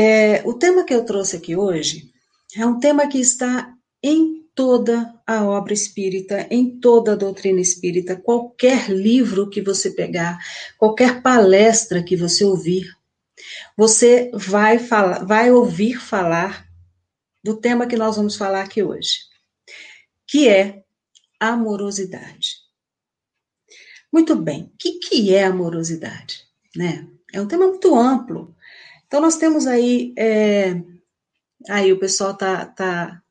É, o tema que eu trouxe aqui hoje é um tema que está em toda a obra espírita, em toda a doutrina espírita, qualquer livro que você pegar, qualquer palestra que você ouvir, você vai falar, vai ouvir falar do tema que nós vamos falar aqui hoje, que é amorosidade. Muito bem, o que, que é amorosidade? Né? É um tema muito amplo. Então, nós temos aí. É, aí o pessoal tá, tá,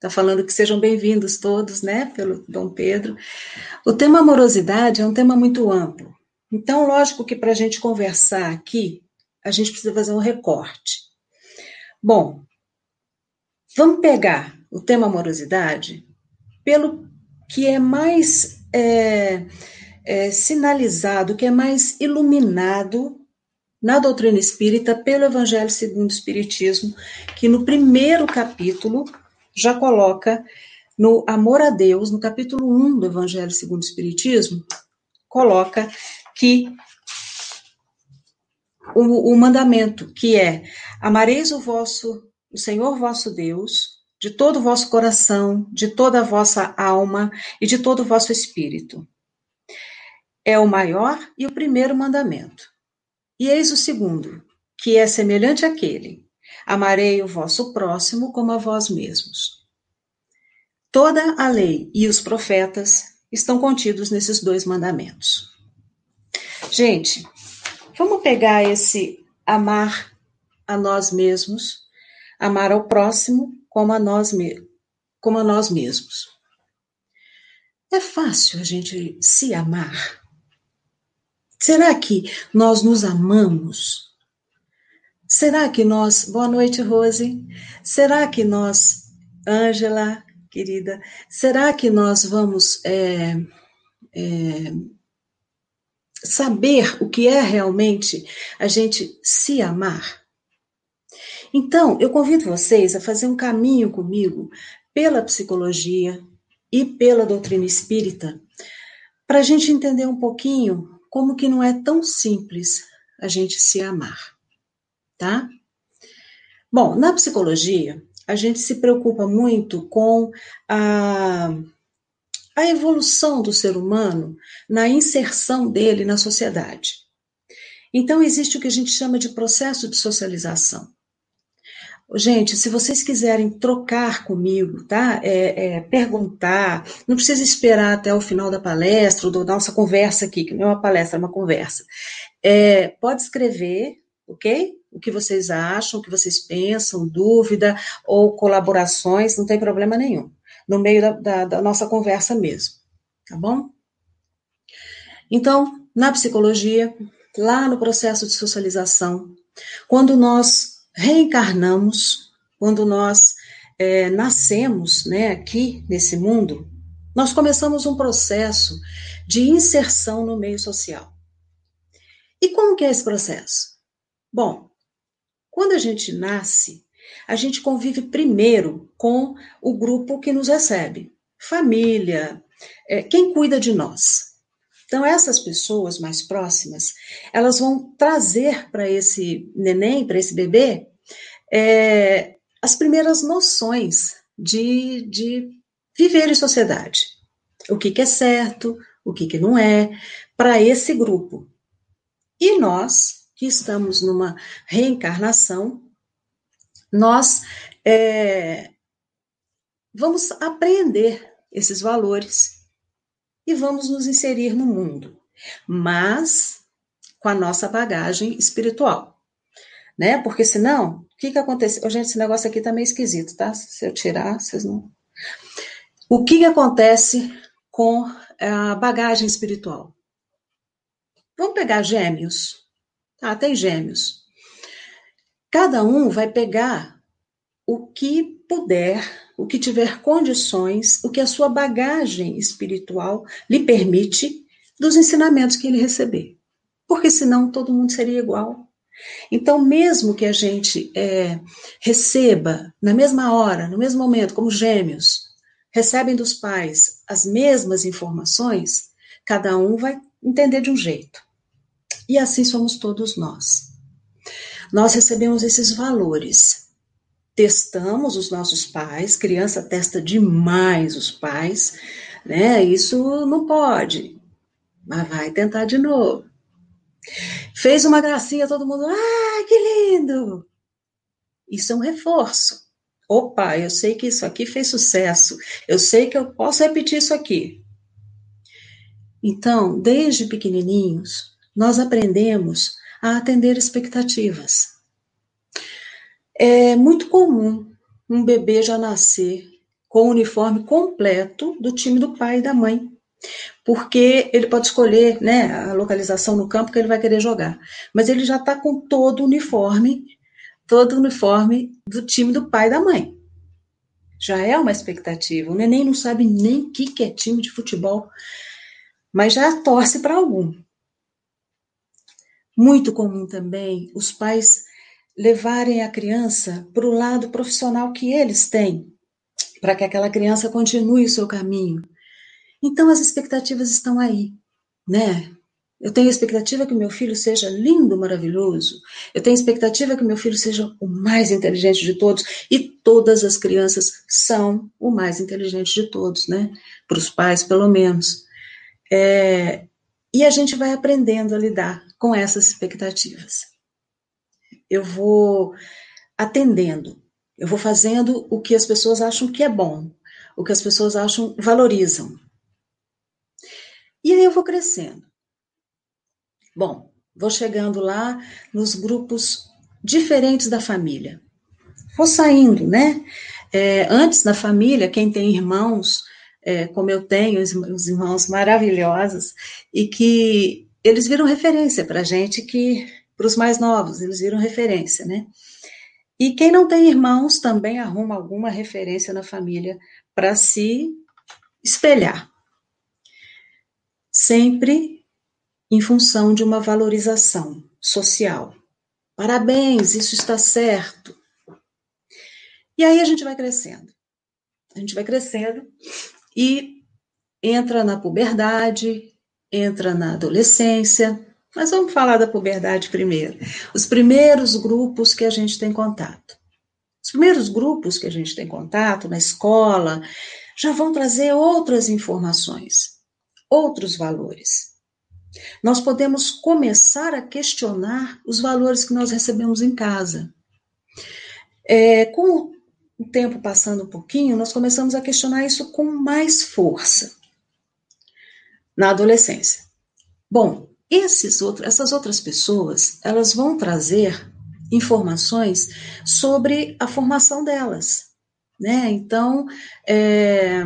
tá falando que sejam bem-vindos todos, né, pelo Dom Pedro. O tema amorosidade é um tema muito amplo. Então, lógico que para a gente conversar aqui, a gente precisa fazer um recorte. Bom, vamos pegar o tema amorosidade pelo que é mais é, é, sinalizado, que é mais iluminado na doutrina espírita pelo Evangelho segundo o Espiritismo, que no primeiro capítulo já coloca no Amor a Deus, no capítulo 1 do Evangelho segundo o Espiritismo, coloca que o, o mandamento, que é amareis o vosso, o Senhor vosso Deus, de todo o vosso coração, de toda a vossa alma e de todo o vosso espírito. É o maior e o primeiro mandamento. E eis o segundo, que é semelhante àquele: amarei o vosso próximo como a vós mesmos. Toda a lei e os profetas estão contidos nesses dois mandamentos. Gente, vamos pegar esse amar a nós mesmos, amar ao próximo como a nós, como a nós mesmos. É fácil a gente se amar? Será que nós nos amamos? Será que nós. Boa noite, Rose. Será que nós, Ângela, querida, será que nós vamos é, é, saber o que é realmente a gente se amar? Então, eu convido vocês a fazer um caminho comigo pela psicologia e pela doutrina espírita, para a gente entender um pouquinho como que não é tão simples a gente se amar, tá? Bom, na psicologia, a gente se preocupa muito com a, a evolução do ser humano na inserção dele na sociedade. Então, existe o que a gente chama de processo de socialização. Gente, se vocês quiserem trocar comigo, tá? É, é, perguntar, não precisa esperar até o final da palestra da nossa conversa aqui, que não é uma palestra, é uma conversa. É, pode escrever, ok? O que vocês acham, o que vocês pensam, dúvida ou colaborações, não tem problema nenhum. No meio da, da, da nossa conversa mesmo, tá bom? Então, na psicologia, lá no processo de socialização, quando nós reencarnamos, quando nós é, nascemos né, aqui nesse mundo, nós começamos um processo de inserção no meio social. E como que é esse processo? Bom, quando a gente nasce, a gente convive primeiro com o grupo que nos recebe, família, é, quem cuida de nós. Então, essas pessoas mais próximas, elas vão trazer para esse neném, para esse bebê, é, as primeiras noções de, de viver em sociedade. O que, que é certo, o que, que não é, para esse grupo. E nós, que estamos numa reencarnação, nós é, vamos aprender esses valores e vamos nos inserir no mundo, mas com a nossa bagagem espiritual, né? Porque senão, o que que acontece? Oh, gente, esse negócio aqui tá meio esquisito, tá? Se eu tirar, vocês não. O que que acontece com a bagagem espiritual? Vamos pegar gêmeos. Tá, tem gêmeos. Cada um vai pegar o que puder o que tiver condições, o que a sua bagagem espiritual lhe permite dos ensinamentos que ele receber. Porque senão todo mundo seria igual. Então, mesmo que a gente é, receba na mesma hora, no mesmo momento, como gêmeos, recebem dos pais as mesmas informações, cada um vai entender de um jeito. E assim somos todos nós. nós recebemos esses valores. Testamos os nossos pais, criança testa demais os pais, né? Isso não pode, mas vai tentar de novo. Fez uma gracinha, todo mundo, ah, que lindo! Isso é um reforço. Opa, eu sei que isso aqui fez sucesso, eu sei que eu posso repetir isso aqui. Então, desde pequenininhos, nós aprendemos a atender expectativas. É muito comum um bebê já nascer com o uniforme completo do time do pai e da mãe, porque ele pode escolher né, a localização no campo que ele vai querer jogar, mas ele já está com todo o uniforme, todo o uniforme do time do pai e da mãe. Já é uma expectativa. O neném não sabe nem o que é time de futebol, mas já torce para algum. Muito comum também os pais levarem a criança para o lado profissional que eles têm, para que aquela criança continue o seu caminho. Então as expectativas estão aí, né? Eu tenho expectativa que meu filho seja lindo, maravilhoso. Eu tenho expectativa que meu filho seja o mais inteligente de todos. E todas as crianças são o mais inteligente de todos, né? Para os pais, pelo menos. É, e a gente vai aprendendo a lidar com essas expectativas. Eu vou atendendo, eu vou fazendo o que as pessoas acham que é bom, o que as pessoas acham valorizam. E aí eu vou crescendo. Bom, vou chegando lá nos grupos diferentes da família. Vou saindo, né? É, antes da família, quem tem irmãos, é, como eu tenho, os irmãos maravilhosos, e que eles viram referência para gente, que para os mais novos, eles viram referência, né? E quem não tem irmãos também arruma alguma referência na família para se espelhar sempre em função de uma valorização social. Parabéns, isso está certo. E aí a gente vai crescendo. A gente vai crescendo e entra na puberdade, entra na adolescência. Mas vamos falar da puberdade primeiro. Os primeiros grupos que a gente tem contato. Os primeiros grupos que a gente tem contato na escola já vão trazer outras informações outros valores. Nós podemos começar a questionar os valores que nós recebemos em casa. É, com o tempo passando um pouquinho, nós começamos a questionar isso com mais força na adolescência. Bom, esses essas outras pessoas, elas vão trazer informações sobre a formação delas, né? Então, é,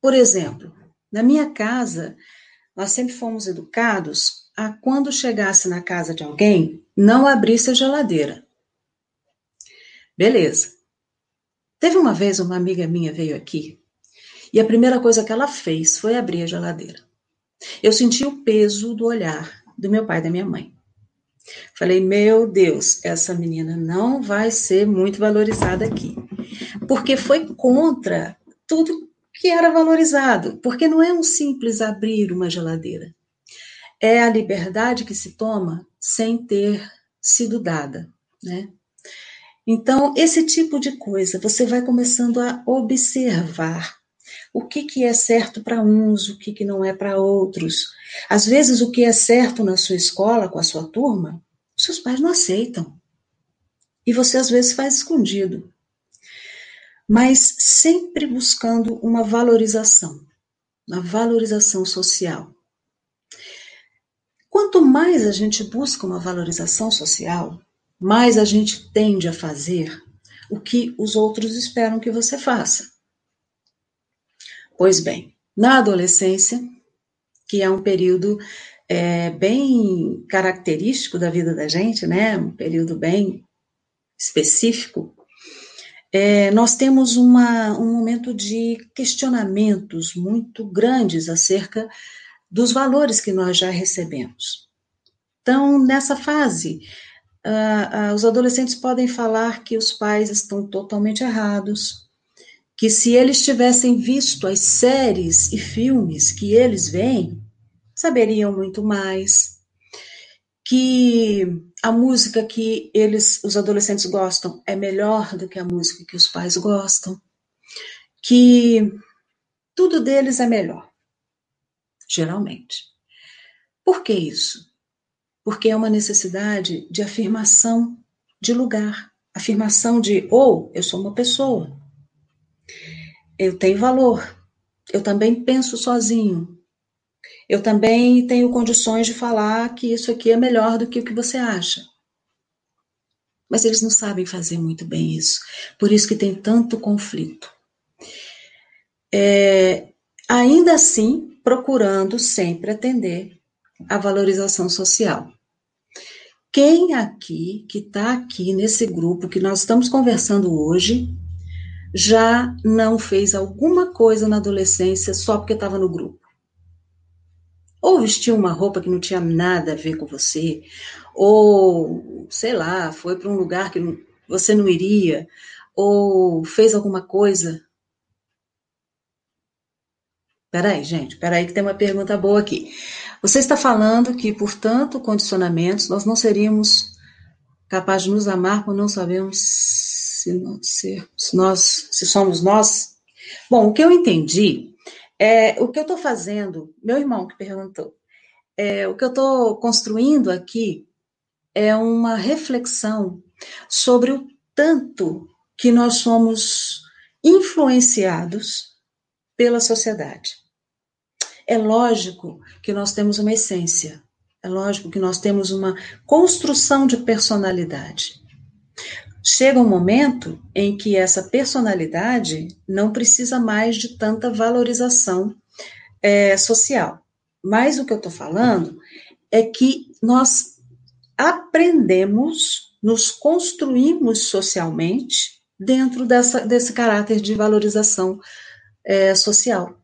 por exemplo, na minha casa, nós sempre fomos educados a quando chegasse na casa de alguém, não abrisse a geladeira. Beleza. Teve uma vez uma amiga minha veio aqui e a primeira coisa que ela fez foi abrir a geladeira. Eu senti o peso do olhar do meu pai e da minha mãe. Falei, meu Deus, essa menina não vai ser muito valorizada aqui. Porque foi contra tudo que era valorizado, porque não é um simples abrir uma geladeira. É a liberdade que se toma sem ter sido dada, né? Então, esse tipo de coisa, você vai começando a observar o que, que é certo para uns, o que, que não é para outros. Às vezes, o que é certo na sua escola, com a sua turma, seus pais não aceitam. E você, às vezes, faz escondido mas sempre buscando uma valorização, uma valorização social. Quanto mais a gente busca uma valorização social, mais a gente tende a fazer o que os outros esperam que você faça. Pois bem, na adolescência, que é um período é, bem característico da vida da gente, né? Um período bem específico é, nós temos uma, um momento de questionamentos muito grandes acerca dos valores que nós já recebemos. Então, nessa fase, uh, uh, os adolescentes podem falar que os pais estão totalmente errados, que se eles tivessem visto as séries e filmes que eles veem, saberiam muito mais, que a música que eles, os adolescentes gostam, é melhor do que a música que os pais gostam, que tudo deles é melhor, geralmente. Por que isso? Porque é uma necessidade de afirmação de lugar, afirmação de ou oh, eu sou uma pessoa, eu tenho valor, eu também penso sozinho, eu também tenho condições de falar que isso aqui é melhor do que o que você acha. Mas eles não sabem fazer muito bem isso. Por isso que tem tanto conflito. É, ainda assim, procurando sempre atender a valorização social. Quem aqui, que está aqui nesse grupo que nós estamos conversando hoje, já não fez alguma coisa na adolescência só porque estava no grupo? Ou vestiu uma roupa que não tinha nada a ver com você, ou, sei lá, foi para um lugar que você não iria, ou fez alguma coisa. Peraí, gente, peraí que tem uma pergunta boa aqui. Você está falando que, por tanto condicionamentos, nós não seríamos capazes de nos amar por não sabemos se, se, se, nós, se somos nós? Bom, o que eu entendi é, o que eu estou fazendo, meu irmão que perguntou, é, o que eu estou construindo aqui é uma reflexão sobre o tanto que nós somos influenciados pela sociedade. É lógico que nós temos uma essência, é lógico que nós temos uma construção de personalidade. Chega um momento em que essa personalidade não precisa mais de tanta valorização é, social. Mas o que eu estou falando é que nós aprendemos, nos construímos socialmente dentro dessa, desse caráter de valorização é, social.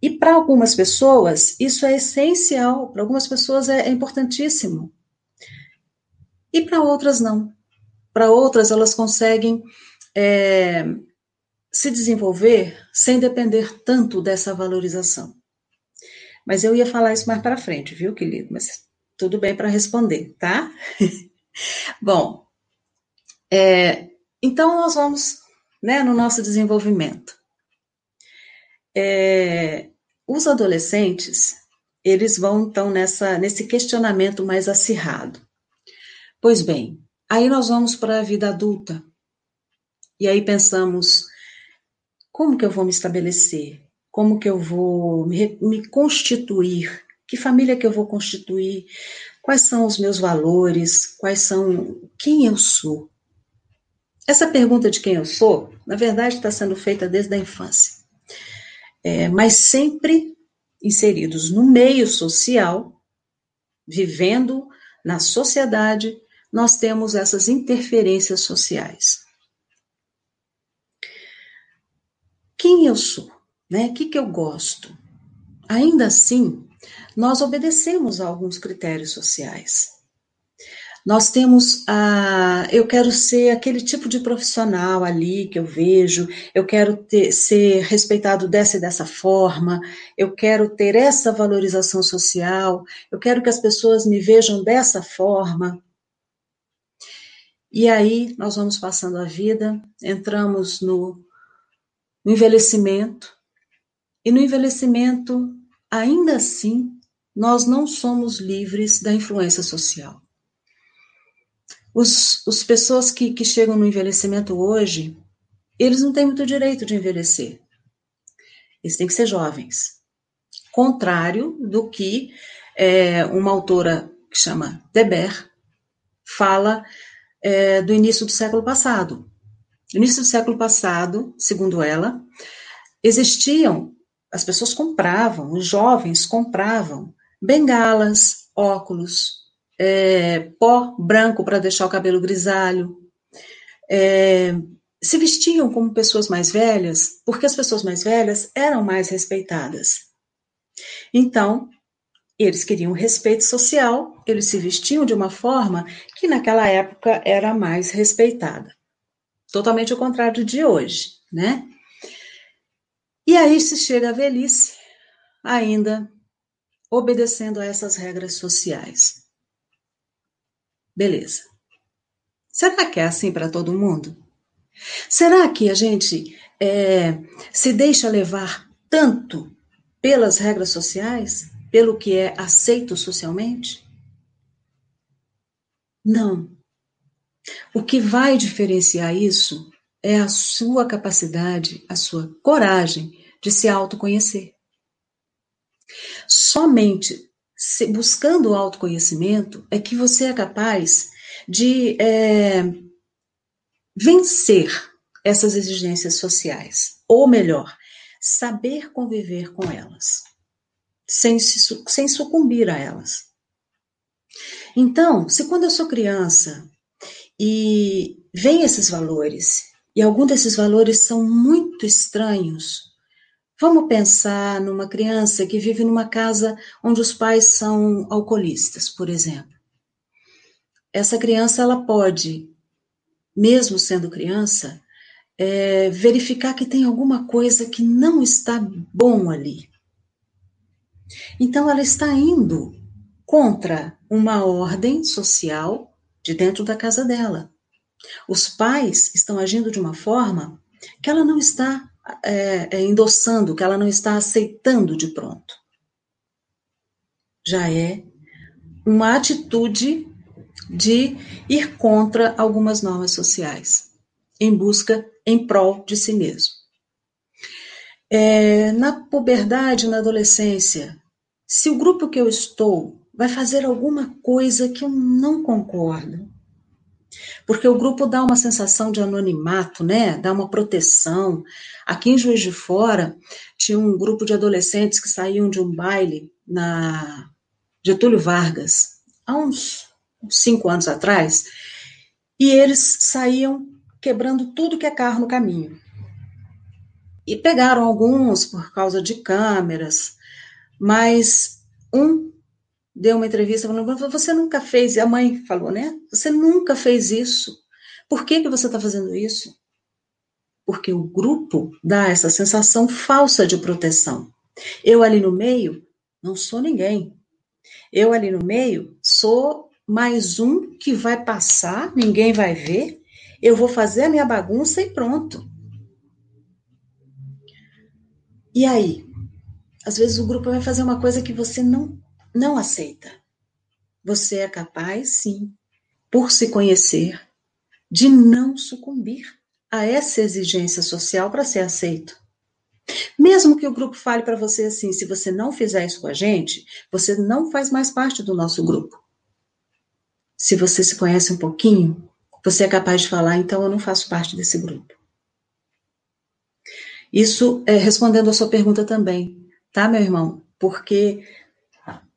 E para algumas pessoas, isso é essencial, para algumas pessoas é, é importantíssimo. E para outras, não. Para outras, elas conseguem é, se desenvolver sem depender tanto dessa valorização. Mas eu ia falar isso mais para frente, viu, querido? Mas tudo bem para responder, tá? Bom, é, então nós vamos né, no nosso desenvolvimento. É, os adolescentes, eles vão então nessa, nesse questionamento mais acirrado. Pois bem, Aí nós vamos para a vida adulta. E aí pensamos: como que eu vou me estabelecer? Como que eu vou me, me constituir? Que família que eu vou constituir? Quais são os meus valores? Quais são quem eu sou? Essa pergunta de quem eu sou, na verdade, está sendo feita desde a infância, é, mas sempre inseridos no meio social, vivendo na sociedade, nós temos essas interferências sociais. Quem eu sou? Né? O que, que eu gosto? Ainda assim, nós obedecemos a alguns critérios sociais. Nós temos a. Eu quero ser aquele tipo de profissional ali que eu vejo, eu quero ter, ser respeitado dessa e dessa forma, eu quero ter essa valorização social, eu quero que as pessoas me vejam dessa forma. E aí nós vamos passando a vida, entramos no, envelhecimento, e no envelhecimento, ainda assim, nós não somos livres da influência social. Os, os pessoas que, que chegam no envelhecimento hoje, eles não têm muito direito de envelhecer. Eles têm que ser jovens. Contrário do que é, uma autora que chama Deber fala é, do início do século passado. No início do século passado, segundo ela, existiam, as pessoas compravam, os jovens compravam bengalas, óculos, é, pó branco para deixar o cabelo grisalho, é, se vestiam como pessoas mais velhas, porque as pessoas mais velhas eram mais respeitadas. Então, eles queriam respeito social, eles se vestiam de uma forma que naquela época era mais respeitada. Totalmente o contrário de hoje, né? E aí se chega à velhice, ainda obedecendo a essas regras sociais. Beleza. Será que é assim para todo mundo? Será que a gente é, se deixa levar tanto pelas regras sociais, pelo que é aceito socialmente? Não. O que vai diferenciar isso é a sua capacidade, a sua coragem de se autoconhecer. Somente buscando o autoconhecimento é que você é capaz de é, vencer essas exigências sociais. Ou melhor, saber conviver com elas, sem, se, sem sucumbir a elas. Então, se quando eu sou criança e vem esses valores, e alguns desses valores são muito estranhos, vamos pensar numa criança que vive numa casa onde os pais são alcoolistas, por exemplo. Essa criança, ela pode, mesmo sendo criança, é, verificar que tem alguma coisa que não está bom ali. Então, ela está indo contra uma ordem social de dentro da casa dela. Os pais estão agindo de uma forma que ela não está é, é, endossando, que ela não está aceitando de pronto. Já é uma atitude de ir contra algumas normas sociais, em busca, em prol de si mesmo. É, na puberdade, na adolescência, se o grupo que eu estou vai fazer alguma coisa que eu não concordo, porque o grupo dá uma sensação de anonimato, né? Dá uma proteção. Aqui em Juiz de Fora, tinha um grupo de adolescentes que saíam de um baile na Getúlio Vargas, há uns cinco anos atrás, e eles saíam quebrando tudo que é carro no caminho. E pegaram alguns por causa de câmeras, mas um deu uma entrevista falando: Você nunca fez, a mãe falou, né? Você nunca fez isso. Por que, que você está fazendo isso? Porque o grupo dá essa sensação falsa de proteção. Eu ali no meio não sou ninguém. Eu ali no meio sou mais um que vai passar, ninguém vai ver. Eu vou fazer a minha bagunça e pronto. E aí? Às vezes o grupo vai fazer uma coisa que você não não aceita. Você é capaz, sim, por se conhecer, de não sucumbir a essa exigência social para ser aceito. Mesmo que o grupo fale para você assim: se você não fizer isso com a gente, você não faz mais parte do nosso grupo. Se você se conhece um pouquinho, você é capaz de falar: então eu não faço parte desse grupo. Isso é respondendo a sua pergunta também, tá, meu irmão? Porque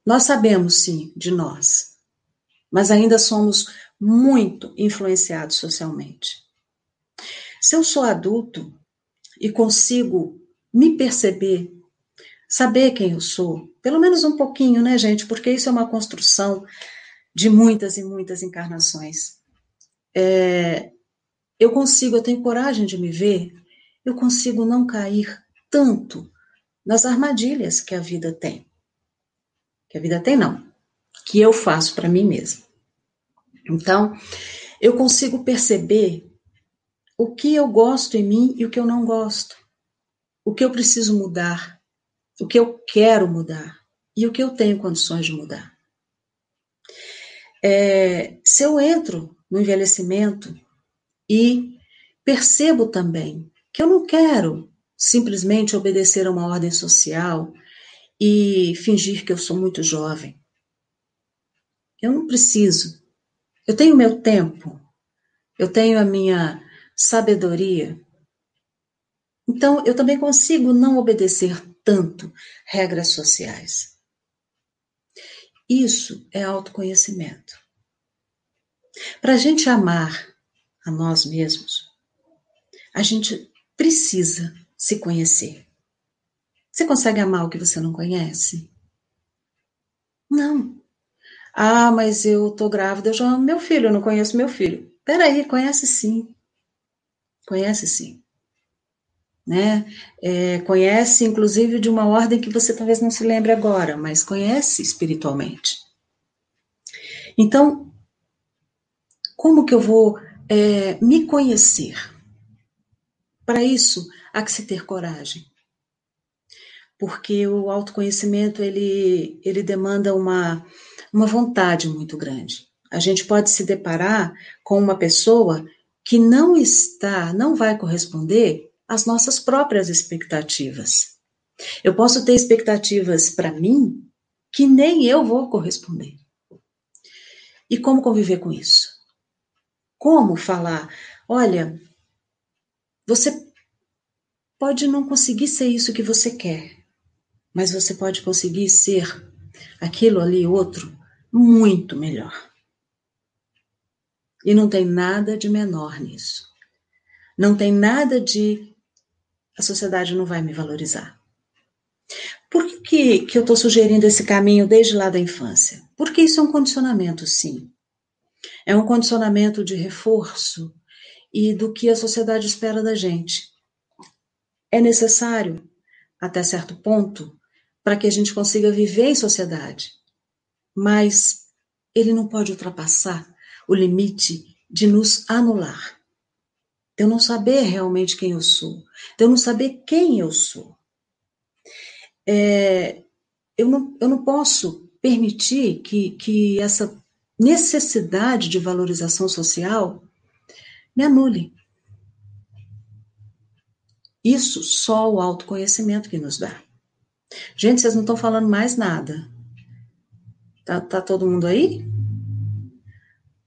nós sabemos, sim, de nós, mas ainda somos muito influenciados socialmente. Se eu sou adulto e consigo me perceber, saber quem eu sou, pelo menos um pouquinho, né, gente? Porque isso é uma construção de muitas e muitas encarnações. É, eu consigo, eu tenho coragem de me ver, eu consigo não cair tanto nas armadilhas que a vida tem. Que a vida tem, não, que eu faço para mim mesma. Então, eu consigo perceber o que eu gosto em mim e o que eu não gosto, o que eu preciso mudar, o que eu quero mudar. E o que eu tenho condições de mudar. É, se eu entro no envelhecimento e percebo também que eu não quero simplesmente obedecer a uma ordem social, e fingir que eu sou muito jovem. Eu não preciso. Eu tenho meu tempo. Eu tenho a minha sabedoria. Então, eu também consigo não obedecer tanto regras sociais. Isso é autoconhecimento. Para a gente amar a nós mesmos, a gente precisa se conhecer. Você consegue amar o que você não conhece? Não. Ah, mas eu tô grávida, eu já amo meu filho, eu não conheço meu filho. Peraí, conhece sim. Conhece sim. Né? É, conhece, inclusive, de uma ordem que você talvez não se lembre agora, mas conhece espiritualmente. Então, Como que eu vou é, me conhecer? Para isso, há que se ter coragem. Porque o autoconhecimento, ele, ele demanda uma, uma vontade muito grande. A gente pode se deparar com uma pessoa que não está, não vai corresponder às nossas próprias expectativas. Eu posso ter expectativas para mim que nem eu vou corresponder. E como conviver com isso? Como falar, olha, você pode não conseguir ser isso que você quer, mas você pode conseguir ser aquilo ali outro muito melhor. E não tem nada de menor nisso. Não tem nada de a sociedade não vai me valorizar. Por que, que, eu estou sugerindo esse caminho desde lá da infância? Porque isso é um condicionamento, sim. É um condicionamento de reforço e do que a sociedade espera da gente. É necessário, até certo ponto, para que a gente consiga viver em sociedade, mas ele não pode ultrapassar o limite de nos anular. De eu não saber realmente quem eu sou, de eu não saber quem eu sou. É, eu, não, eu não posso permitir que, que essa necessidade de valorização social me anule. Isso só o autoconhecimento que nos dá. Gente, vocês não estão falando mais nada. Tá, tá todo mundo aí?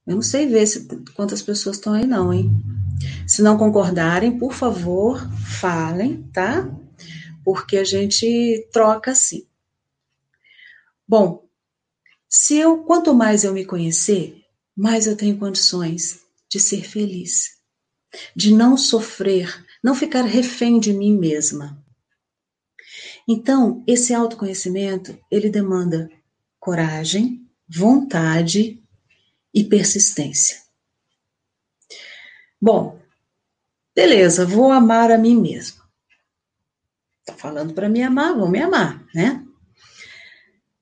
Eu não sei ver se, quantas pessoas estão aí, não, hein? Se não concordarem, por favor, falem, tá? Porque a gente troca assim. Bom, se eu, quanto mais eu me conhecer, mais eu tenho condições de ser feliz, de não sofrer, não ficar refém de mim mesma. Então, esse autoconhecimento, ele demanda coragem, vontade e persistência. Bom, beleza, vou amar a mim mesmo. Tá falando para me amar, vou me amar, né?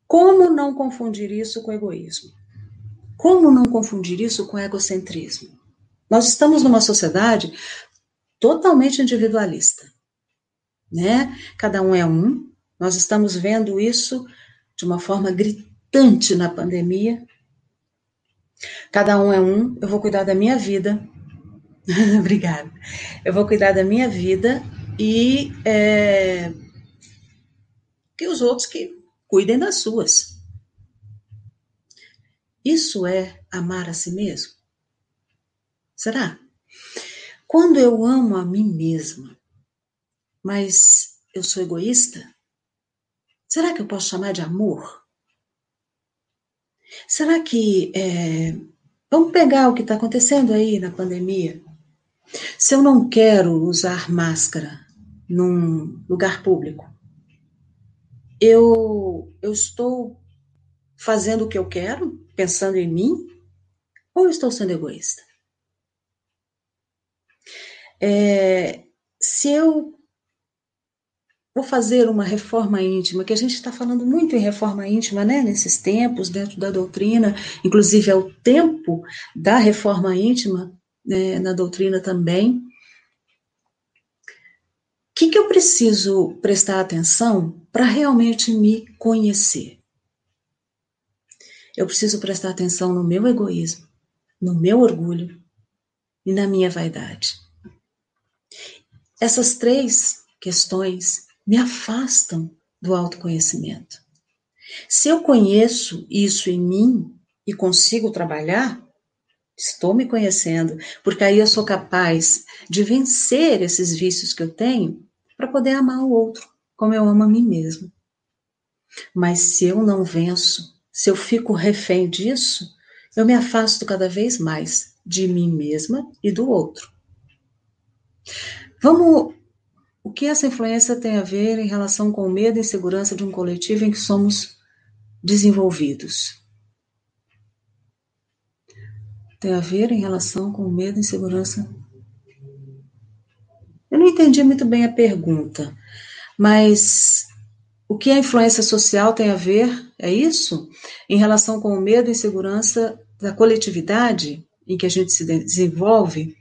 Como não confundir isso com egoísmo? Como não confundir isso com egocentrismo? Nós estamos numa sociedade totalmente individualista, né? Cada um é um. Nós estamos vendo isso de uma forma gritante na pandemia, Cada um é um, eu vou cuidar da minha vida. Obrigada. Eu vou cuidar da minha vida e é, que os outros que cuidem das suas. Isso é amar a si mesmo? Será? Quando eu amo a mim mesma, mas eu sou egoísta, será que eu posso chamar de amor? Será que. É, vamos pegar o que está acontecendo aí na pandemia. Se eu não quero usar máscara num lugar público, eu, eu estou fazendo o que eu quero, pensando em mim, ou estou sendo egoísta? É, se eu vou fazer uma reforma íntima, que a gente está falando muito em reforma íntima, né, nesses tempos, dentro da doutrina, inclusive é o tempo da reforma íntima né, na doutrina também. O que, que eu preciso prestar atenção para realmente me conhecer? Eu preciso prestar atenção no meu egoísmo, no meu orgulho e na minha vaidade. Essas três questões me afastam do autoconhecimento. Se eu conheço isso em mim e consigo trabalhar, estou me conhecendo, porque aí eu sou capaz de vencer esses vícios que eu tenho para poder amar o outro como eu amo a mim mesmo. Mas se eu não venço, se eu fico refém disso, eu me afasto cada vez mais de mim mesma e do outro. Vamos o que essa influência tem a ver em relação com o medo e insegurança de um coletivo em que somos desenvolvidos? Tem a ver em relação com o medo e insegurança? Eu não entendi muito bem a pergunta, mas o que a influência social tem a ver, é isso? Em relação com o medo e insegurança da coletividade em que a gente se desenvolve.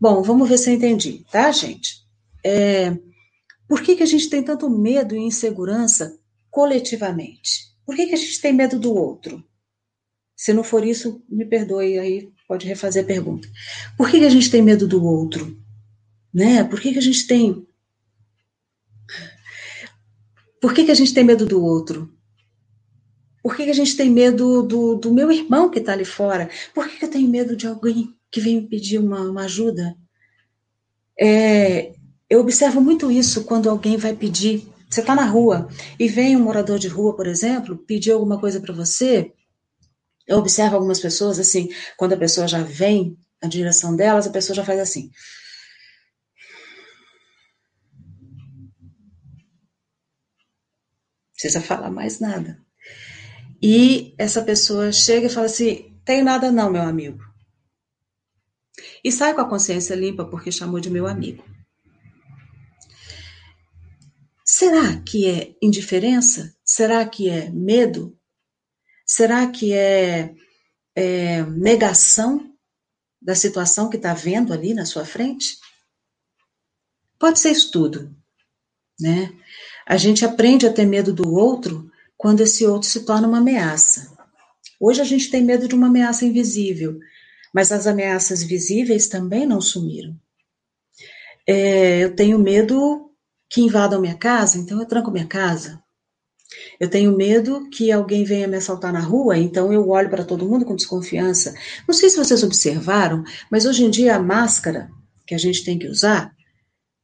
Bom, vamos ver se eu entendi, tá, gente? É, por que, que a gente tem tanto medo e insegurança coletivamente? Por que, que a gente tem medo do outro? Se não for isso, me perdoe, aí pode refazer a pergunta. Por que, que a gente tem medo do outro? Né? Por que, que a gente tem. Por que, que a gente tem medo do outro? Por que, que a gente tem medo do, do meu irmão que está ali fora? Por que, que eu tenho medo de alguém que vem me pedir uma, uma ajuda? É, eu observo muito isso quando alguém vai pedir. Você está na rua e vem um morador de rua, por exemplo, pedir alguma coisa para você. Eu observo algumas pessoas assim, quando a pessoa já vem na direção delas, a pessoa já faz assim. Não precisa falar mais nada. E essa pessoa chega e fala assim: tenho nada não, meu amigo. E sai com a consciência limpa porque chamou de meu amigo. Será que é indiferença? Será que é medo? Será que é, é negação da situação que está vendo ali na sua frente? Pode ser isso tudo, né? A gente aprende a ter medo do outro quando esse outro se torna uma ameaça. Hoje a gente tem medo de uma ameaça invisível, mas as ameaças visíveis também não sumiram. É, eu tenho medo que invadam minha casa, então eu tranco minha casa. Eu tenho medo que alguém venha me assaltar na rua, então eu olho para todo mundo com desconfiança. Não sei se vocês observaram, mas hoje em dia a máscara que a gente tem que usar,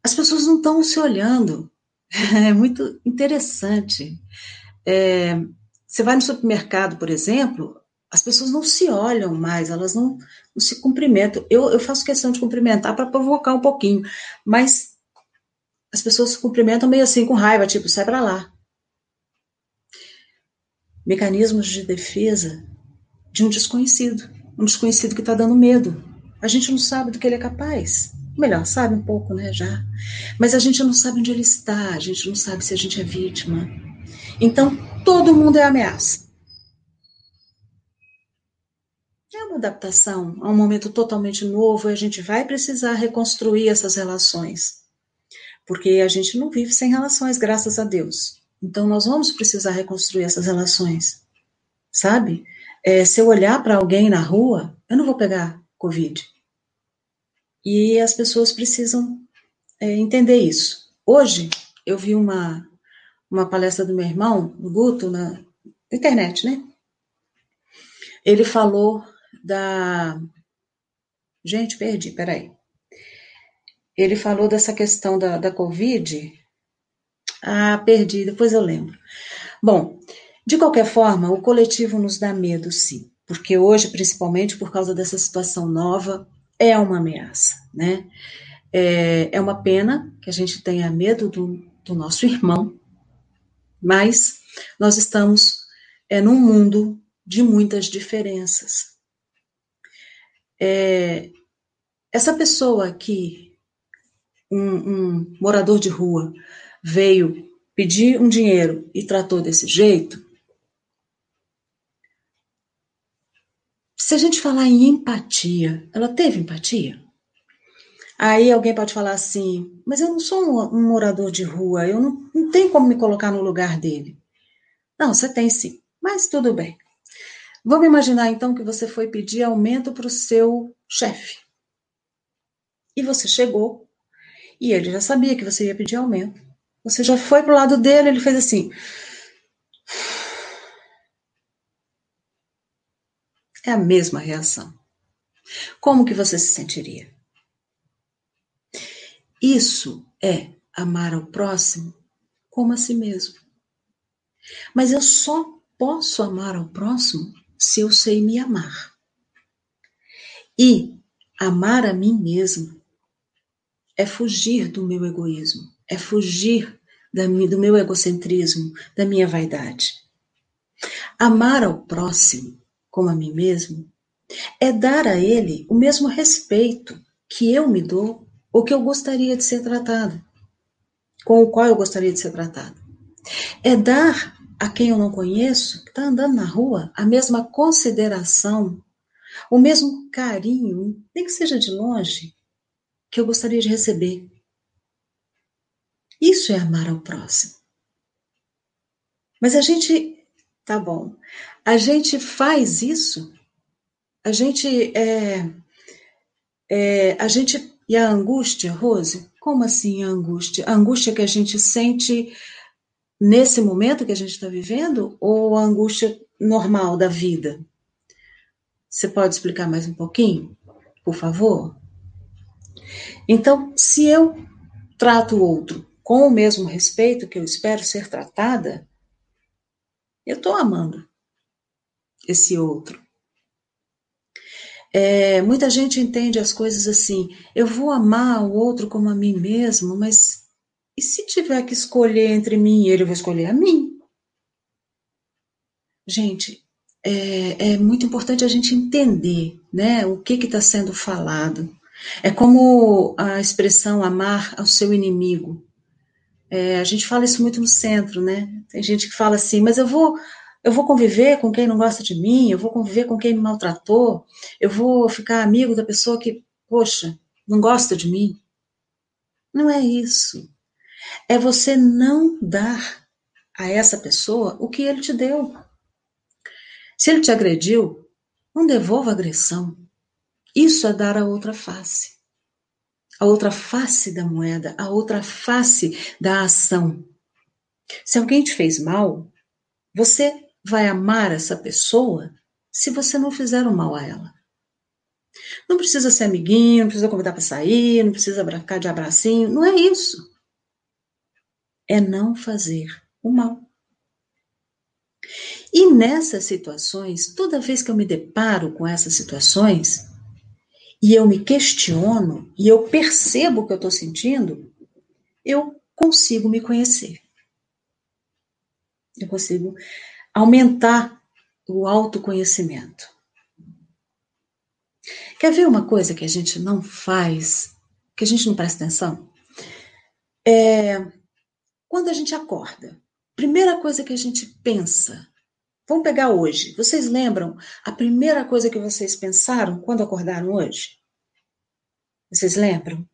as pessoas não estão se olhando. É muito interessante. É, você vai no supermercado, por exemplo, as pessoas não se olham mais, elas não, não se cumprimentam. Eu, eu faço questão de cumprimentar para provocar um pouquinho, mas as pessoas se cumprimentam meio assim com raiva, tipo, sai para lá. Mecanismos de defesa de um desconhecido, um desconhecido que está dando medo. A gente não sabe do que ele é capaz. Melhor, sabe um pouco, né, já. Mas a gente não sabe onde ele está, a gente não sabe se a gente é vítima. Então, todo mundo é ameaça. É uma adaptação a um momento totalmente novo e a gente vai precisar reconstruir essas relações. Porque a gente não vive sem relações, graças a Deus. Então, nós vamos precisar reconstruir essas relações. Sabe? É, se eu olhar para alguém na rua, eu não vou pegar Covid. E as pessoas precisam é, entender isso. Hoje, eu vi uma, uma palestra do meu irmão, no Guto, na internet, né? Ele falou da. Gente, perdi, peraí. Ele falou dessa questão da, da Covid. Ah, perdi, depois eu lembro. Bom, de qualquer forma, o coletivo nos dá medo, sim, porque hoje, principalmente por causa dessa situação nova, é uma ameaça, né? É, é uma pena que a gente tenha medo do, do nosso irmão, mas nós estamos é, num mundo de muitas diferenças. É, essa pessoa que um, um morador de rua veio pedir um dinheiro e tratou desse jeito, se a gente falar em empatia, ela teve empatia? Aí alguém pode falar assim, mas eu não sou um, um morador de rua, eu não, não tenho como me colocar no lugar dele. Não, você tem sim, mas tudo bem. Vamos imaginar então que você foi pedir aumento para o seu chefe. E você chegou, e ele já sabia que você ia pedir aumento. Você já foi para o lado dele, ele fez assim. É a mesma reação. Como que você se sentiria? Isso é amar ao próximo como a si mesmo. Mas eu só posso amar ao próximo se eu sei me amar. E amar a mim mesmo é fugir do meu egoísmo, é fugir do meu egocentrismo, da minha vaidade. Amar ao próximo como a mim mesmo é dar a ele o mesmo respeito que eu me dou o que eu gostaria de ser tratado, com o qual eu gostaria de ser tratado. É dar a quem eu não conheço, que está andando na rua, a mesma consideração, o mesmo carinho, nem que seja de longe, que eu gostaria de receber. Isso é amar ao próximo. Mas a gente, tá bom, a gente faz isso, a gente é, é, a gente e a angústia, Rose, como assim a angústia? A angústia que a gente sente nesse momento que a gente está vivendo ou a angústia normal da vida? Você pode explicar mais um pouquinho, por favor? Então, se eu trato o outro com o mesmo respeito que eu espero ser tratada, eu estou amando esse outro. É, muita gente entende as coisas assim: eu vou amar o outro como a mim mesmo, mas e se tiver que escolher entre mim e ele, eu vou escolher a mim? Gente, é, é muito importante a gente entender né, o que está sendo falado. É como a expressão amar ao seu inimigo. É, a gente fala isso muito no centro, né? Tem gente que fala assim, mas eu vou, eu vou conviver com quem não gosta de mim, eu vou conviver com quem me maltratou, eu vou ficar amigo da pessoa que, poxa, não gosta de mim. Não é isso. É você não dar a essa pessoa o que ele te deu. Se ele te agrediu, não devolva a agressão. Isso é dar a outra face a outra face da moeda, a outra face da ação. Se alguém te fez mal, você vai amar essa pessoa se você não fizer o mal a ela. Não precisa ser amiguinho, não precisa convidar para sair, não precisa ficar de abracinho, não é isso. É não fazer o mal. E nessas situações, toda vez que eu me deparo com essas situações, e eu me questiono e eu percebo o que eu estou sentindo, eu consigo me conhecer. Eu consigo aumentar o autoconhecimento. Quer ver uma coisa que a gente não faz, que a gente não presta atenção? É quando a gente acorda. Primeira coisa que a gente pensa. Vamos pegar hoje. Vocês lembram a primeira coisa que vocês pensaram quando acordaram hoje? Vocês lembram?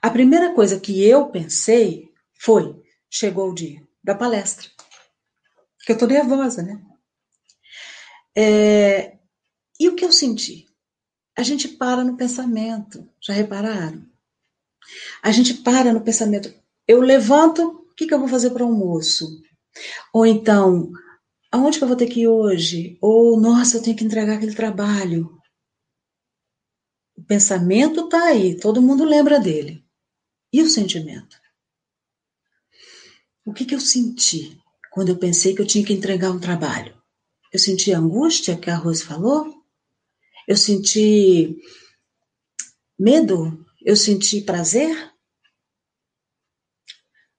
A primeira coisa que eu pensei foi: chegou o dia da palestra. Porque eu tô nervosa, né? É, e o que eu senti? A gente para no pensamento. Já repararam? A gente para no pensamento. Eu levanto, o que, que eu vou fazer para almoço? Ou então, aonde que eu vou ter que ir hoje? Ou, nossa, eu tenho que entregar aquele trabalho. O pensamento está aí, todo mundo lembra dele. E o sentimento? O que, que eu senti quando eu pensei que eu tinha que entregar um trabalho? Eu senti a angústia que a Rose falou? Eu senti medo? Eu senti prazer?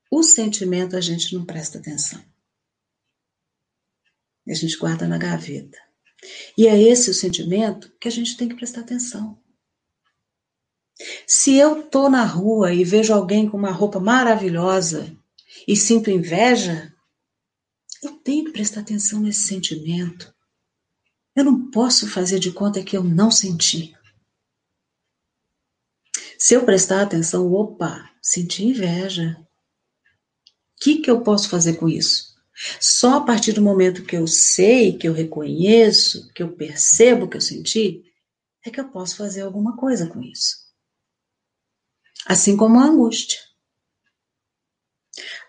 O sentimento a gente não presta atenção. A gente guarda na gaveta. E é esse o sentimento que a gente tem que prestar atenção. Se eu tô na rua e vejo alguém com uma roupa maravilhosa e sinto inveja, tenho que prestar atenção nesse sentimento. Eu não posso fazer de conta que eu não senti. Se eu prestar atenção, opa, senti inveja. O que, que eu posso fazer com isso? Só a partir do momento que eu sei, que eu reconheço, que eu percebo que eu senti, é que eu posso fazer alguma coisa com isso. Assim como a angústia.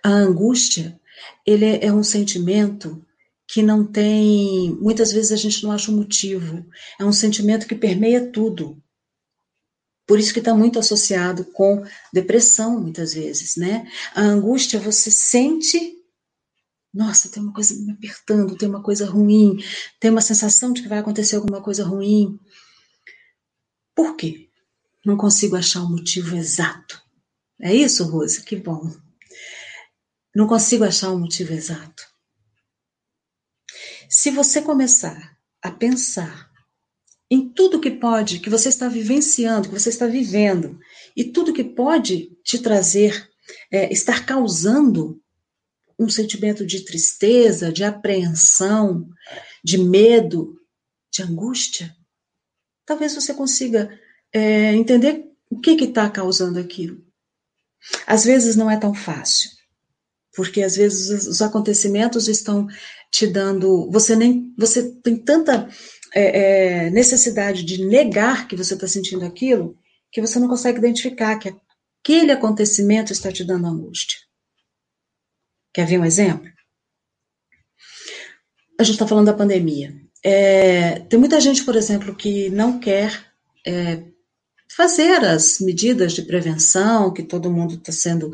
A angústia, ele é, é um sentimento que não tem, muitas vezes a gente não acha um motivo. É um sentimento que permeia tudo. Por isso que está muito associado com depressão, muitas vezes, né? A angústia, você sente, nossa, tem uma coisa me apertando, tem uma coisa ruim, tem uma sensação de que vai acontecer alguma coisa ruim. Por quê? Não consigo achar o motivo exato. É isso, Rosa? Que bom. Não consigo achar o motivo exato. Se você começar a pensar em tudo que pode, que você está vivenciando, que você está vivendo, e tudo que pode te trazer, é, estar causando um sentimento de tristeza, de apreensão, de medo, de angústia, talvez você consiga é, entender o que está causando aquilo. Às vezes não é tão fácil, porque às vezes os acontecimentos estão te dando, você nem, você tem tanta é, é, necessidade de negar que você está sentindo aquilo, que você não consegue identificar que aquele acontecimento está te dando angústia. Quer ver um exemplo? A gente está falando da pandemia. É, tem muita gente, por exemplo, que não quer é, fazer as medidas de prevenção que todo mundo está sendo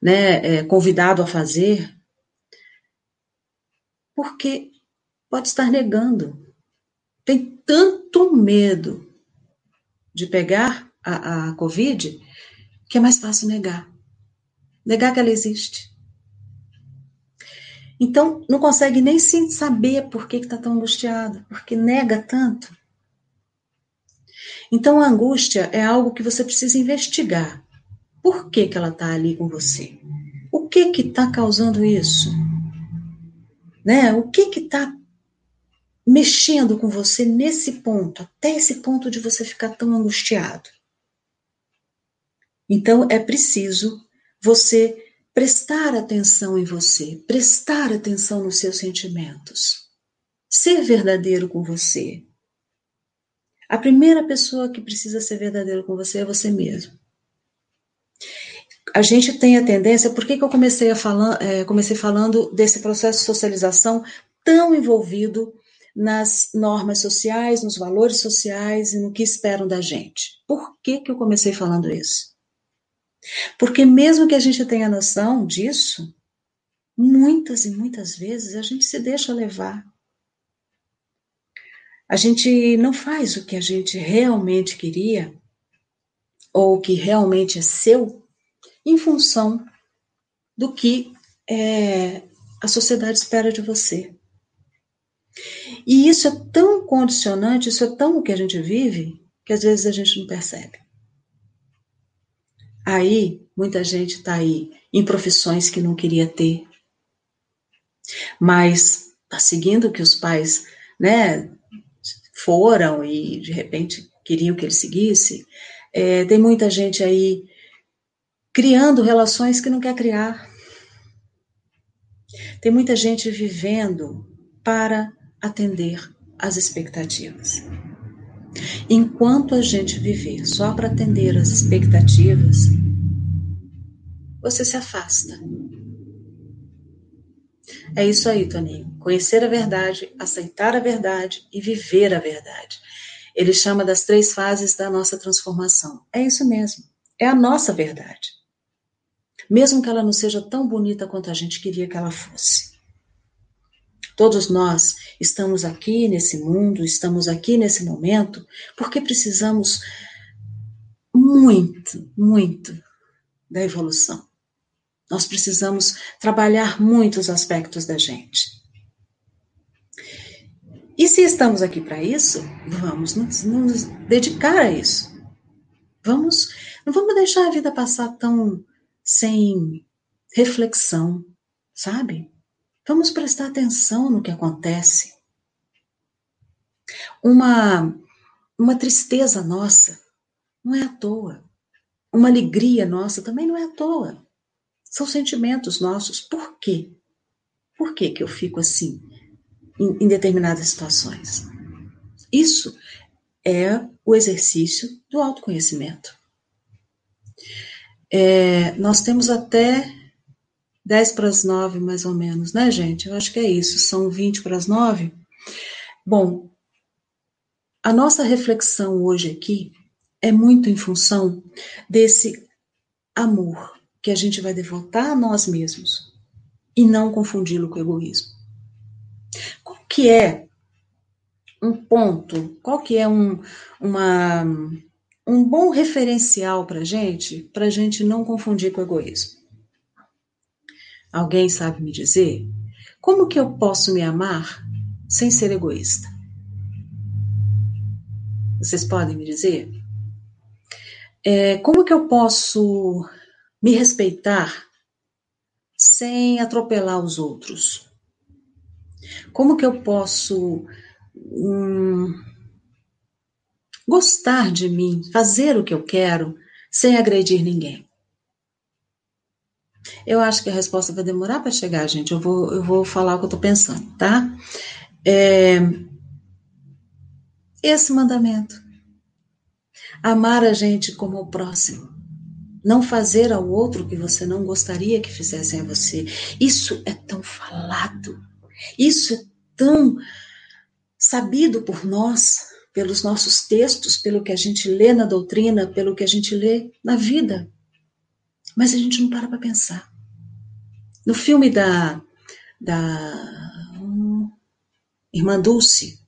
né, é, convidado a fazer, porque pode estar negando. Tem tanto medo de pegar a, a Covid que é mais fácil negar. Negar que ela existe. Então, não consegue nem sim saber por que está tão angustiado, porque nega tanto. Então, a angústia é algo que você precisa investigar. Por que, que ela está ali com você? O que que está causando isso? Né? O que que está mexendo com você nesse ponto, até esse ponto de você ficar tão angustiado? Então, é preciso você prestar atenção em você, prestar atenção nos seus sentimentos, ser verdadeiro com você. A primeira pessoa que precisa ser verdadeiro com você é você mesmo. A gente tem a tendência, por que, que eu comecei, a falar, é, comecei falando desse processo de socialização tão envolvido nas normas sociais, nos valores sociais e no que esperam da gente? Por que, que eu comecei falando isso? Porque mesmo que a gente tenha noção disso, muitas e muitas vezes a gente se deixa levar. A gente não faz o que a gente realmente queria, ou o que realmente é seu, em função do que é, a sociedade espera de você. E isso é tão condicionante, isso é tão o que a gente vive, que às vezes a gente não percebe. Aí, muita gente está aí em profissões que não queria ter, mas está seguindo o que os pais, né, foram e de repente queriam que ele seguisse. É, tem muita gente aí criando relações que não quer criar. Tem muita gente vivendo para atender às expectativas. Enquanto a gente viver só para atender as expectativas, você se afasta. É isso aí, Toninho. Conhecer a verdade, aceitar a verdade e viver a verdade. Ele chama das três fases da nossa transformação. É isso mesmo. É a nossa verdade. Mesmo que ela não seja tão bonita quanto a gente queria que ela fosse. Todos nós estamos aqui nesse mundo, estamos aqui nesse momento, porque precisamos muito, muito da evolução. Nós precisamos trabalhar muitos aspectos da gente. E se estamos aqui para isso, vamos nos, nos, dedicar a isso. Vamos, não vamos deixar a vida passar tão sem reflexão, sabe? Vamos prestar atenção no que acontece. Uma, uma tristeza nossa não é à toa. Uma alegria nossa também não é à toa. São sentimentos nossos. Por quê? Por que, que eu fico assim em, em determinadas situações? Isso é o exercício do autoconhecimento. É, nós temos até 10 para as 9, mais ou menos, né, gente? Eu acho que é isso, são 20 para as 9. Bom, a nossa reflexão hoje aqui é muito em função desse amor que a gente vai devotar a nós mesmos e não confundi-lo com egoísmo. Qual que é um ponto, qual que é um, uma, um bom referencial para gente, para gente não confundir com egoísmo? Alguém sabe me dizer? Como que eu posso me amar sem ser egoísta? Vocês podem me dizer? É, como que eu posso me respeitar sem atropelar os outros? Como que eu posso hum, gostar de mim, fazer o que eu quero, sem agredir ninguém? Eu acho que a resposta vai demorar para chegar, gente. Eu vou, eu vou falar o que eu estou pensando, tá? É, esse mandamento. Amar a gente como o próximo. Não fazer ao outro o que você não gostaria que fizessem a você. Isso é tão falado. Isso é tão sabido por nós, pelos nossos textos, pelo que a gente lê na doutrina, pelo que a gente lê na vida. Mas a gente não para para pensar. No filme da, da um, Irmã Dulce,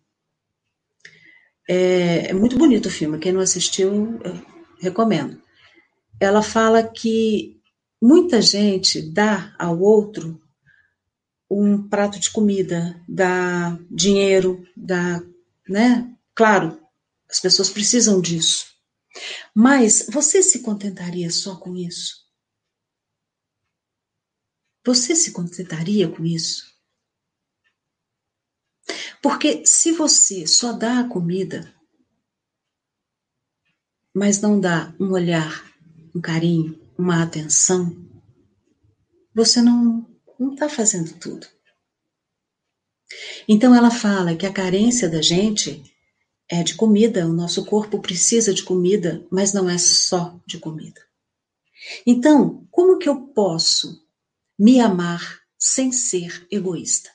é, é, muito bonito o filme. Quem não assistiu, recomendo. Ela fala que muita gente dá ao outro um prato de comida, dá dinheiro, dá, né? Claro, as pessoas precisam disso. Mas você se contentaria só com isso? Você se contentaria com isso? Porque se você só dá a comida, mas não dá um olhar, um carinho, uma atenção, você não está fazendo tudo. Então ela fala que a carência da gente é de comida, o nosso corpo precisa de comida, mas não é só de comida. Então, como que eu posso me amar sem ser egoísta.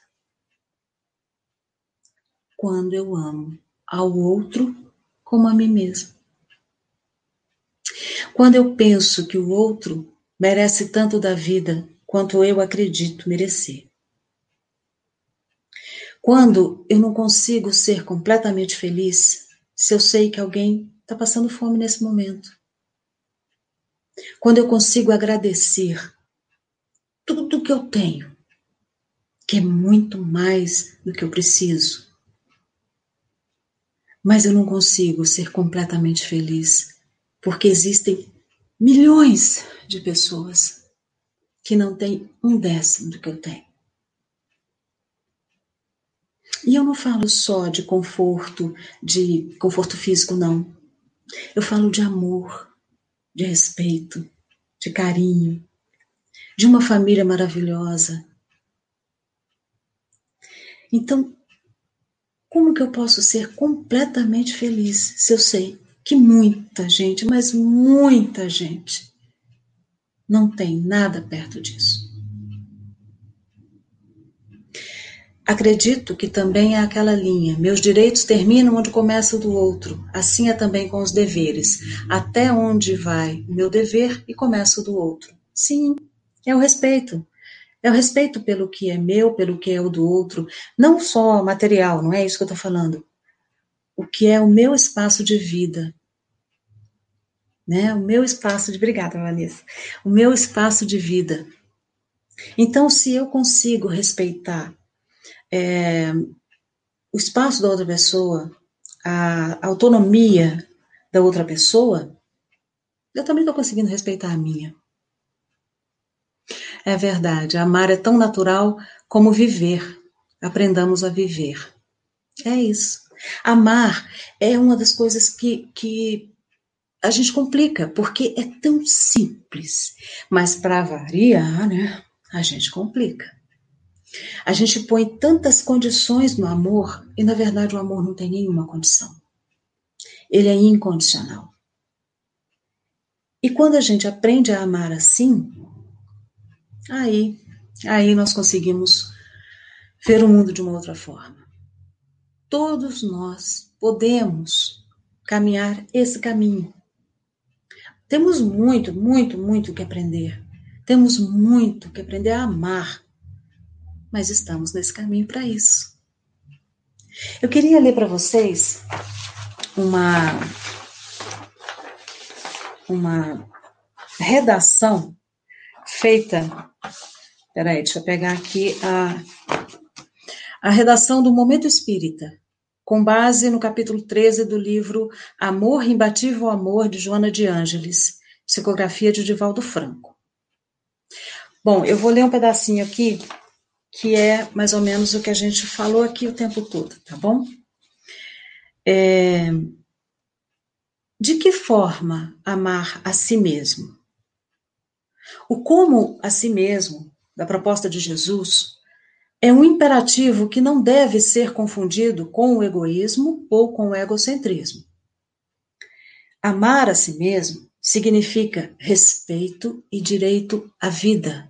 Quando eu amo ao outro como a mim mesmo. Quando eu penso que o outro merece tanto da vida quanto eu acredito merecer. Quando eu não consigo ser completamente feliz se eu sei que alguém está passando fome nesse momento. Quando eu consigo agradecer tudo que eu tenho, que é muito mais do que eu preciso. Mas eu não consigo ser completamente feliz, porque existem milhões de pessoas que não têm um décimo do que eu tenho. E eu não falo só de conforto, de conforto físico, não. Eu falo de amor, de respeito, de carinho, de uma família maravilhosa. Então, como que eu posso ser completamente feliz se eu sei que muita gente, mas muita gente, não tem nada perto disso? Acredito que também é aquela linha. Meus direitos terminam onde começa o do outro. Assim é também com os deveres. Até onde vai o meu dever e começa o do outro. Sim, é o respeito. É o respeito pelo que é meu, pelo que é o do outro. Não só material, não é isso que eu estou falando. O que é o meu espaço de vida. Né? O meu espaço de. Obrigada, Vanessa. O meu espaço de vida. Então, se eu consigo respeitar é, o espaço da outra pessoa, a autonomia da outra pessoa, eu também estou conseguindo respeitar a minha. É verdade, amar é tão natural como viver. Aprendamos a viver. É isso. Amar é uma das coisas que, que a gente complica, porque é tão simples. Mas para variar, né, a gente complica. A gente põe tantas condições no amor e, na verdade, o amor não tem nenhuma condição. Ele é incondicional. E quando a gente aprende a amar assim, Aí, aí nós conseguimos ver o mundo de uma outra forma. Todos nós podemos caminhar esse caminho. Temos muito, muito, muito que aprender. Temos muito que aprender a amar. Mas estamos nesse caminho para isso. Eu queria ler para vocês uma uma redação feita. Peraí, deixa eu pegar aqui a, a redação do Momento Espírita, com base no capítulo 13 do livro Amor, Imbatível Amor, de Joana de Ângeles, psicografia de Divaldo Franco. Bom, eu vou ler um pedacinho aqui, que é mais ou menos o que a gente falou aqui o tempo todo, tá bom? É, de que forma amar a si mesmo? O como a si mesmo, da proposta de Jesus, é um imperativo que não deve ser confundido com o egoísmo ou com o egocentrismo. Amar a si mesmo significa respeito e direito à vida,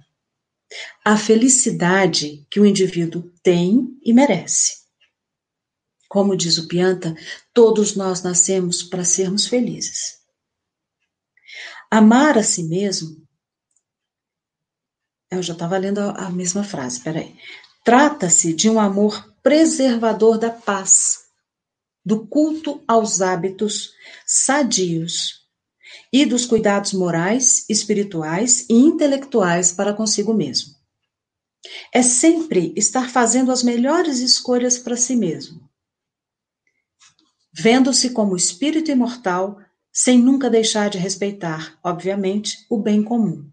a felicidade que o indivíduo tem e merece. Como diz o Pianta, todos nós nascemos para sermos felizes. Amar a si mesmo. Eu já estava lendo a mesma frase, peraí. Trata-se de um amor preservador da paz, do culto aos hábitos sadios e dos cuidados morais, espirituais e intelectuais para consigo mesmo. É sempre estar fazendo as melhores escolhas para si mesmo, vendo-se como espírito imortal, sem nunca deixar de respeitar, obviamente, o bem comum.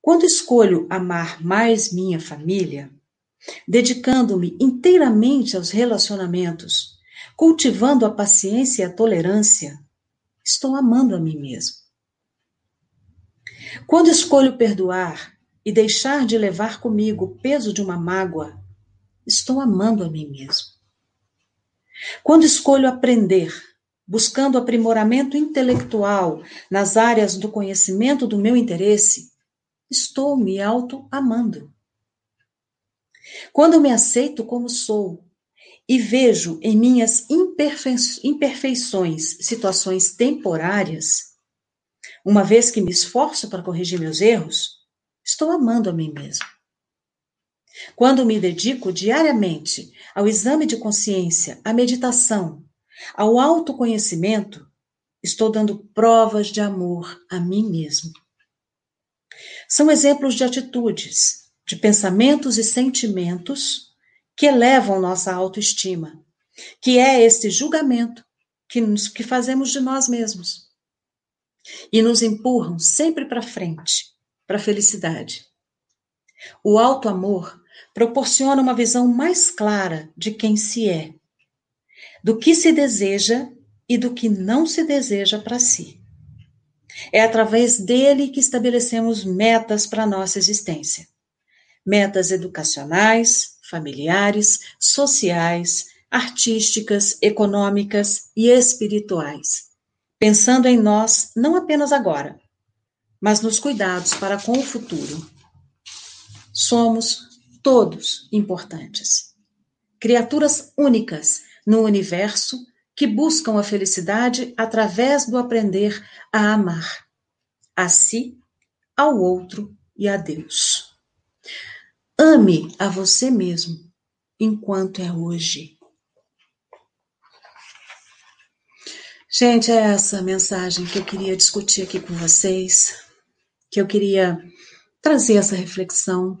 Quando escolho amar mais minha família, dedicando-me inteiramente aos relacionamentos, cultivando a paciência e a tolerância, estou amando a mim mesmo. Quando escolho perdoar e deixar de levar comigo o peso de uma mágoa, estou amando a mim mesmo. Quando escolho aprender, buscando aprimoramento intelectual nas áreas do conhecimento do meu interesse, estou me auto-amando. Quando me aceito como sou e vejo em minhas imperfeições situações temporárias, uma vez que me esforço para corrigir meus erros, estou amando a mim mesmo. Quando me dedico diariamente ao exame de consciência, à meditação, ao autoconhecimento, estou dando provas de amor a mim mesmo. São exemplos de atitudes, de pensamentos e sentimentos que elevam nossa autoestima, que é este julgamento que, nos, que fazemos de nós mesmos e nos empurram sempre para frente, para a felicidade. O alto amor proporciona uma visão mais clara de quem se é, do que se deseja e do que não se deseja para si. É através dele que estabelecemos metas para nossa existência. Metas educacionais, familiares, sociais, artísticas, econômicas e espirituais, pensando em nós não apenas agora, mas nos cuidados para com o futuro. Somos todos importantes. Criaturas únicas no universo que buscam a felicidade através do aprender a amar a si, ao outro e a Deus. Ame a você mesmo enquanto é hoje. Gente, é essa mensagem que eu queria discutir aqui com vocês, que eu queria trazer essa reflexão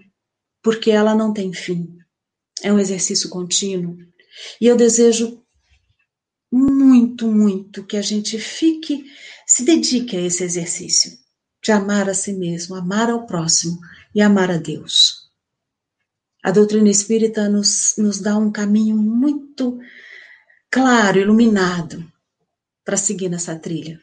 porque ela não tem fim. É um exercício contínuo. E eu desejo muito, muito que a gente fique, se dedique a esse exercício de amar a si mesmo, amar ao próximo e amar a Deus. A doutrina espírita nos, nos dá um caminho muito claro, iluminado, para seguir nessa trilha.